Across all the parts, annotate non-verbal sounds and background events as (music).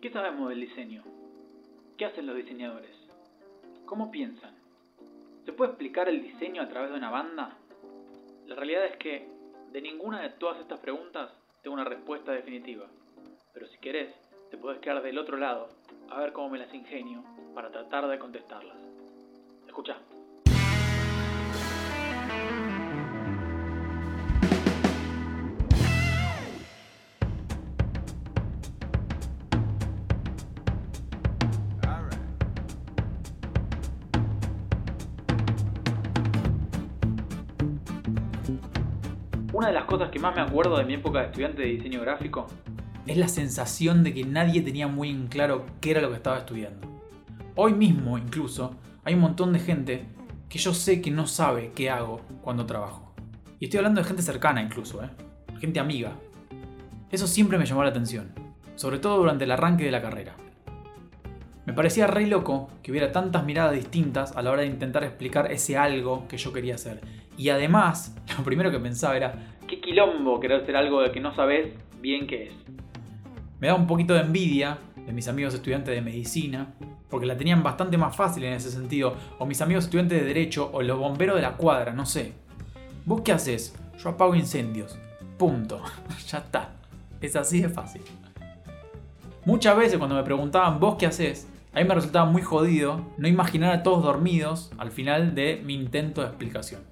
¿Qué sabemos del diseño? ¿Qué hacen los diseñadores? ¿Cómo piensan? ¿Se puede explicar el diseño a través de una banda? La realidad es que de ninguna de todas estas preguntas tengo una respuesta definitiva. Pero si querés, te puedes quedar del otro lado a ver cómo me las ingenio para tratar de contestarlas. Escucha. Una de las cosas que más me acuerdo de mi época de estudiante de diseño gráfico es la sensación de que nadie tenía muy en claro qué era lo que estaba estudiando. Hoy mismo, incluso, hay un montón de gente que yo sé que no sabe qué hago cuando trabajo. Y estoy hablando de gente cercana incluso, ¿eh? gente amiga. Eso siempre me llamó la atención, sobre todo durante el arranque de la carrera. Me parecía re loco que hubiera tantas miradas distintas a la hora de intentar explicar ese algo que yo quería hacer. Y además, (laughs) lo primero que pensaba era, qué quilombo querer hacer algo de que no sabes bien qué es. Me da un poquito de envidia de mis amigos estudiantes de medicina, porque la tenían bastante más fácil en ese sentido, o mis amigos estudiantes de derecho, o los bomberos de la cuadra, no sé. ¿Vos qué haces? Yo apago incendios. Punto. (laughs) ya está. Es así de fácil. Muchas veces cuando me preguntaban vos qué haces, a mí me resultaba muy jodido no imaginar a todos dormidos al final de mi intento de explicación.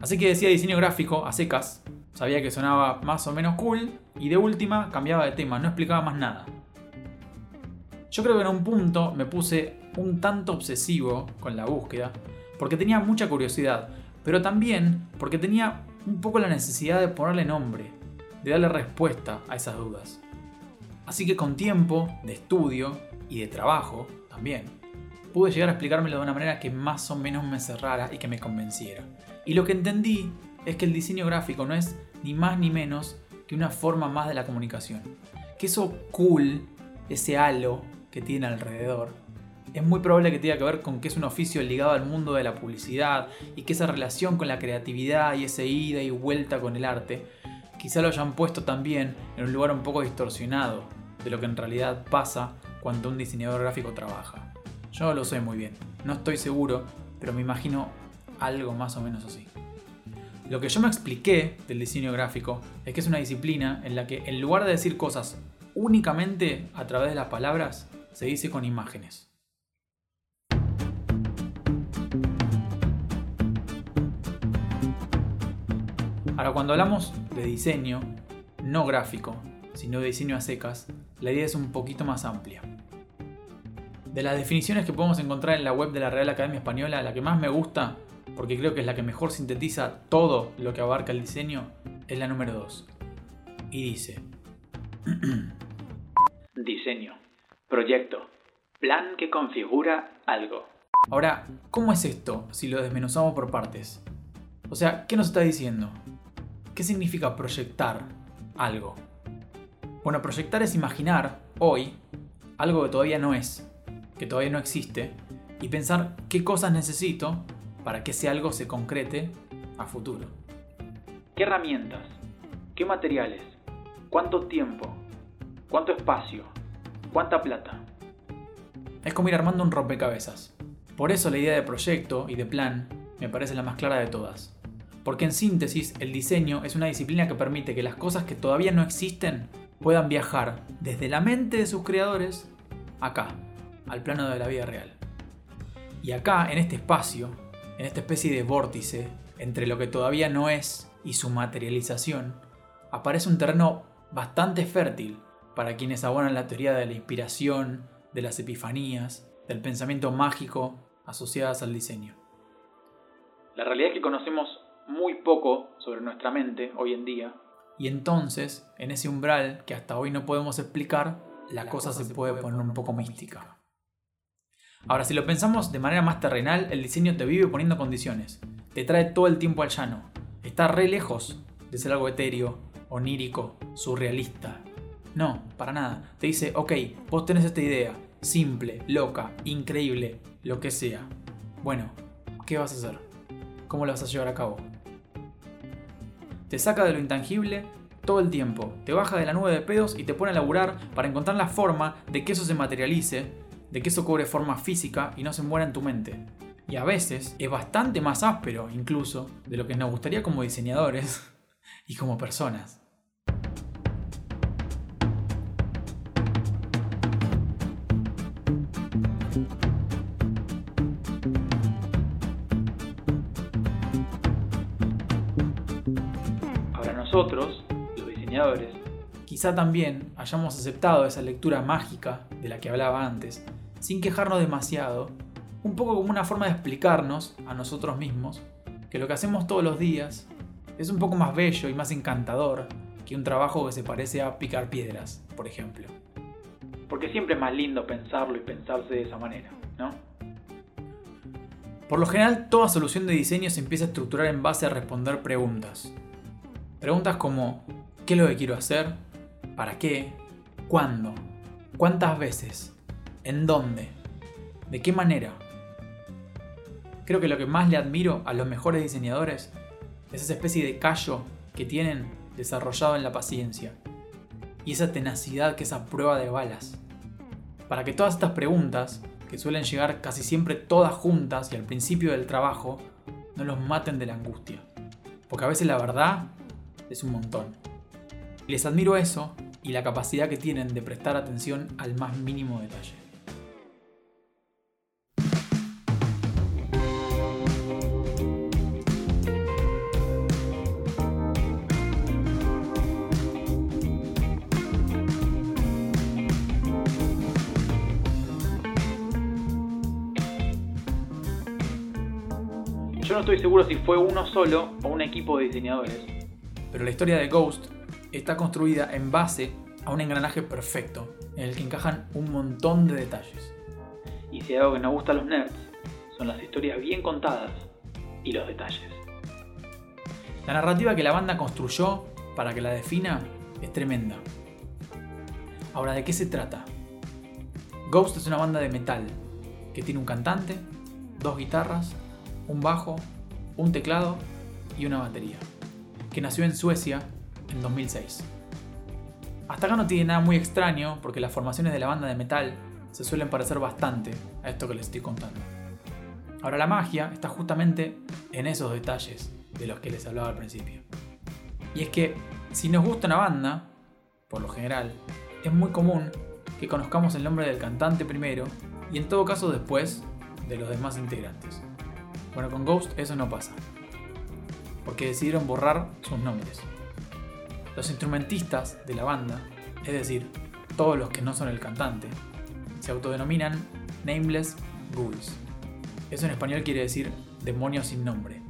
Así que decía diseño gráfico a secas, sabía que sonaba más o menos cool y de última cambiaba de tema, no explicaba más nada. Yo creo que en un punto me puse un tanto obsesivo con la búsqueda, porque tenía mucha curiosidad, pero también porque tenía un poco la necesidad de ponerle nombre, de darle respuesta a esas dudas. Así que con tiempo, de estudio y de trabajo también, pude llegar a explicármelo de una manera que más o menos me cerrara y que me convenciera. Y lo que entendí es que el diseño gráfico no es ni más ni menos que una forma más de la comunicación. Que eso cool, ese halo que tiene alrededor, es muy probable que tenga que ver con que es un oficio ligado al mundo de la publicidad y que esa relación con la creatividad y ese ida y vuelta con el arte, quizá lo hayan puesto también en un lugar un poco distorsionado de lo que en realidad pasa cuando un diseñador gráfico trabaja. Yo lo sé muy bien, no estoy seguro, pero me imagino algo más o menos así. Lo que yo me expliqué del diseño gráfico es que es una disciplina en la que en lugar de decir cosas únicamente a través de las palabras, se dice con imágenes. Ahora, cuando hablamos de diseño, no gráfico, sino de diseño a secas, la idea es un poquito más amplia. De las definiciones que podemos encontrar en la web de la Real Academia Española, la que más me gusta, porque creo que es la que mejor sintetiza todo lo que abarca el diseño, es la número 2. Y dice... (clears throat) Diseño. Proyecto. Plan que configura algo. Ahora, ¿cómo es esto si lo desmenuzamos por partes? O sea, ¿qué nos está diciendo? ¿Qué significa proyectar algo? Bueno, proyectar es imaginar hoy algo que todavía no es que todavía no existe y pensar qué cosas necesito para que ese algo se concrete a futuro. ¿Qué herramientas? ¿Qué materiales? ¿Cuánto tiempo? ¿Cuánto espacio? ¿Cuánta plata? Es como ir armando un rompecabezas. Por eso la idea de proyecto y de plan me parece la más clara de todas. Porque en síntesis, el diseño es una disciplina que permite que las cosas que todavía no existen puedan viajar desde la mente de sus creadores acá, al plano de la vida real. Y acá, en este espacio, en esta especie de vórtice entre lo que todavía no es y su materialización, aparece un terreno bastante fértil para quienes abonan la teoría de la inspiración, de las epifanías, del pensamiento mágico asociadas al diseño. La realidad es que conocemos muy poco sobre nuestra mente hoy en día. Y entonces, en ese umbral que hasta hoy no podemos explicar, la, cosa, se, puede poner un poco mística. Ahora, si lo pensamos de manera más terrenal, el diseño te vive poniendo condiciones. Te trae todo el tiempo al llano. Está re lejos de ser algo etéreo, onírico, surrealista. No, para nada. Te dice, ok, vos tenés esta idea, simple, loca, increíble, lo que sea. Bueno, ¿qué vas a hacer? ¿Cómo la vas a llevar a cabo? Te saca de lo intangible todo el tiempo. Te baja de la nube de pedos y te pone a laburar para encontrar la forma de que eso se materialice, de que eso cobre forma física y no se muera en tu mente. Y a veces es bastante más áspero incluso de lo que nos gustaría como diseñadores (laughs) y como personas. Nosotros, los diseñadores, quizá también hayamos aceptado esa lectura mágica de la que hablaba antes, sin quejarnos demasiado, un poco como una forma de explicarnos a nosotros mismos que lo que hacemos todos los días es un poco más bello y más encantador que un trabajo que se parece a picar piedras, por ejemplo. Porque siempre es más lindo pensarlo y pensarse de esa manera, ¿no? Por lo general, toda solución de diseño se empieza a estructurar en base a responder preguntas. Preguntas como ¿qué es lo que quiero hacer? ¿Para qué? ¿Cuándo? ¿Cuántas veces? ¿En dónde? ¿De qué manera? Creo que lo que más le admiro a los mejores diseñadores es esa especie de callo que tienen desarrollado en la paciencia y esa tenacidad que es a prueba de balas. Para que todas estas preguntas, que suelen llegar casi siempre todas juntas y al principio del trabajo, no los maten de la angustia. Porque a veces la verdad es un montón. Les admiro eso y la capacidad que tienen de prestar atención al más mínimo detalle. Yo no estoy seguro si fue uno solo o un equipo de diseñadores, pero la historia de Ghost está construida en base a un engranaje perfecto, en el que encajan un montón de detalles. Y si hay algo que nos gusta a los nerds, son las historias bien contadas y los detalles. La narrativa que la banda construyó para que la defina es tremenda. Ahora, ¿de qué se trata? Ghost es una banda de metal que tiene un cantante, dos guitarras un bajo, un teclado y una batería, que nació en Suecia en 2006. Hasta acá no tiene nada muy extraño porque las formaciones de la banda de metal se suelen parecer bastante a esto que les estoy contando. Ahora la magia está justamente en esos detalles de los que les hablaba al principio. Y es que si nos gusta una banda, por lo general, es muy común que conozcamos el nombre del cantante primero y en todo caso después de los demás integrantes. Bueno, con Ghost eso no pasa. Porque decidieron borrar sus nombres. Los instrumentistas de la banda, es decir, todos los que no son el cantante, se autodenominan Nameless Ghouls. Eso en español quiere decir demonios sin nombre.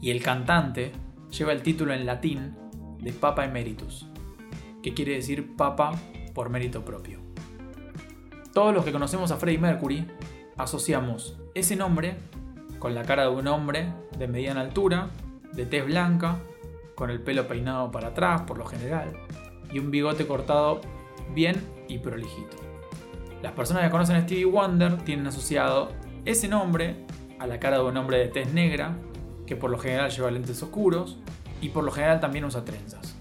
Y el cantante lleva el título en latín de Papa Emeritus, que quiere decir Papa por mérito propio. Todos los que conocemos a Freddie Mercury asociamos ese nombre con la cara de un hombre de mediana altura, de tez blanca, con el pelo peinado para atrás por lo general, y un bigote cortado bien y prolijito. Las personas que conocen a Stevie Wonder tienen asociado ese nombre a la cara de un hombre de tez negra, que por lo general lleva lentes oscuros y por lo general también usa trenzas.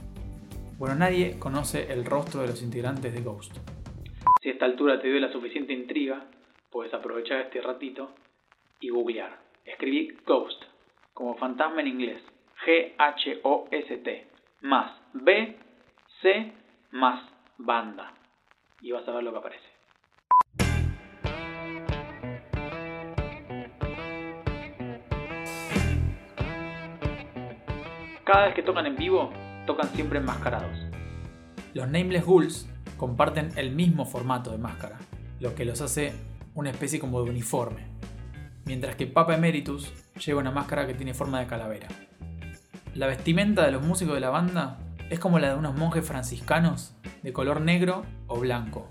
Bueno, nadie conoce el rostro de los integrantes de Ghost. Si a esta altura te dio la suficiente intriga, puedes aprovechar este ratito y googlear. Escribí Ghost, como fantasma en inglés. G-H-O-S-T. Más B, C, más banda. Y vas a ver lo que aparece. Cada vez que tocan en vivo, tocan siempre enmascarados. Los Nameless Ghouls comparten el mismo formato de máscara, lo que los hace una especie como de uniforme mientras que Papa Emeritus lleva una máscara que tiene forma de calavera. La vestimenta de los músicos de la banda es como la de unos monjes franciscanos de color negro o blanco,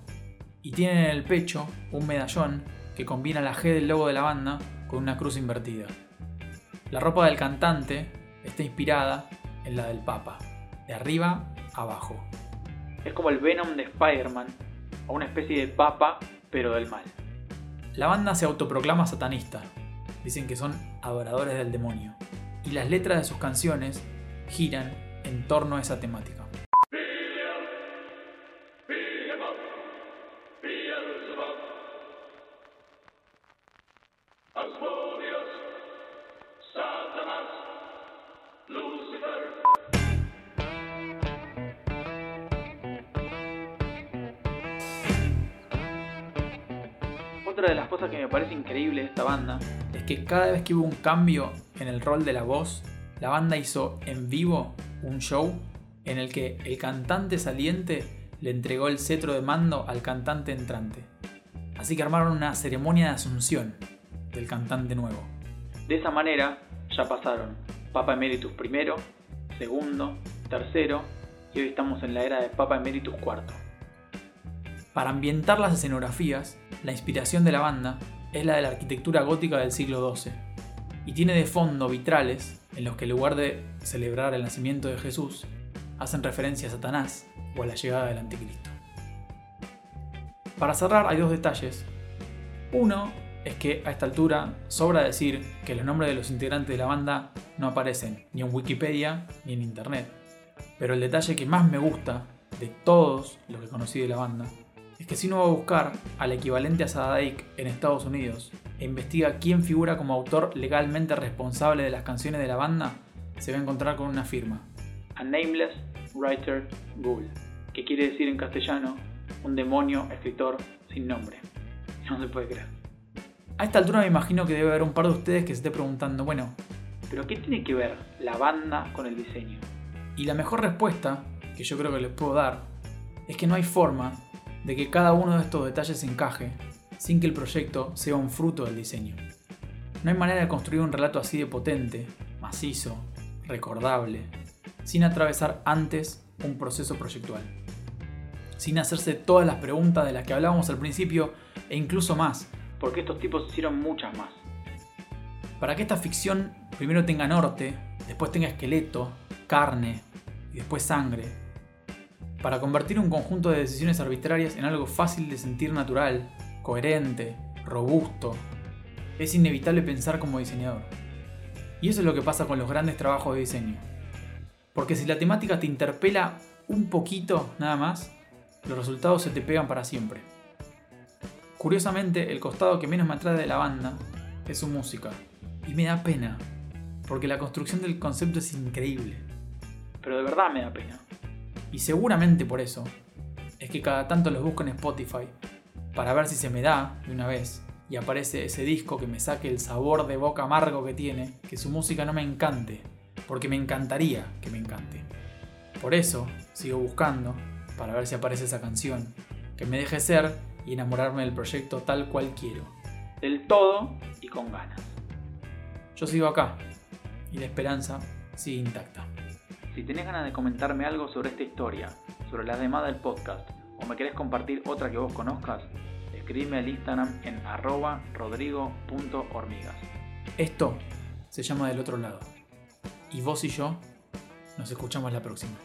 y tienen en el pecho un medallón que combina la G del logo de la banda con una cruz invertida. La ropa del cantante está inspirada en la del Papa, de arriba a abajo. Es como el Venom de Spider-Man, o una especie de Papa, pero del mal. La banda se autoproclama satanista, dicen que son adoradores del demonio, y las letras de sus canciones giran en torno a esa temática. Increíble de esta banda es que cada vez que hubo un cambio en el rol de la voz, la banda hizo en vivo un show en el que el cantante saliente le entregó el cetro de mando al cantante entrante. Así que armaron una ceremonia de asunción del cantante nuevo. De esa manera ya pasaron Papa Emeritus I, segundo, tercero y hoy estamos en la era de Papa Emeritus IV. Para ambientar las escenografías, la inspiración de la banda es la de la arquitectura gótica del siglo XII y tiene de fondo vitrales en los que en lugar de celebrar el nacimiento de Jesús, hacen referencia a Satanás o a la llegada del anticristo. Para cerrar hay dos detalles. Uno es que a esta altura sobra decir que los nombres de los integrantes de la banda no aparecen ni en Wikipedia ni en Internet. Pero el detalle que más me gusta de todos los que conocí de la banda es que si uno va a buscar al equivalente a Sadaic en Estados Unidos e investiga quién figura como autor legalmente responsable de las canciones de la banda, se va a encontrar con una firma. A Nameless Writer Ghoul, que quiere decir en castellano un demonio escritor sin nombre. No se puede creer. A esta altura me imagino que debe haber un par de ustedes que se esté preguntando, bueno, ¿pero qué tiene que ver la banda con el diseño? Y la mejor respuesta que yo creo que les puedo dar es que no hay forma de que cada uno de estos detalles encaje sin que el proyecto sea un fruto del diseño. No hay manera de construir un relato así de potente, macizo, recordable, sin atravesar antes un proceso proyectual. Sin hacerse todas las preguntas de las que hablábamos al principio e incluso más, porque estos tipos hicieron muchas más. Para que esta ficción primero tenga norte, después tenga esqueleto, carne y después sangre. Para convertir un conjunto de decisiones arbitrarias en algo fácil de sentir natural, coherente, robusto, es inevitable pensar como diseñador. Y eso es lo que pasa con los grandes trabajos de diseño. Porque si la temática te interpela un poquito nada más, los resultados se te pegan para siempre. Curiosamente, el costado que menos me atrae de la banda es su música. Y me da pena, porque la construcción del concepto es increíble. Pero de verdad me da pena. Y seguramente por eso es que cada tanto los busco en Spotify para ver si se me da de una vez y aparece ese disco que me saque el sabor de boca amargo que tiene, que su música no me encante, porque me encantaría que me encante. Por eso sigo buscando para ver si aparece esa canción, que me deje ser y enamorarme del proyecto tal cual quiero. Del todo y con ganas. Yo sigo acá y la esperanza sigue intacta. Si tenés ganas de comentarme algo sobre esta historia, sobre la demanda del podcast, o me querés compartir otra que vos conozcas, escribime al Instagram en arroba rodrigo.hormigas. Esto se llama del otro lado. Y vos y yo nos escuchamos la próxima.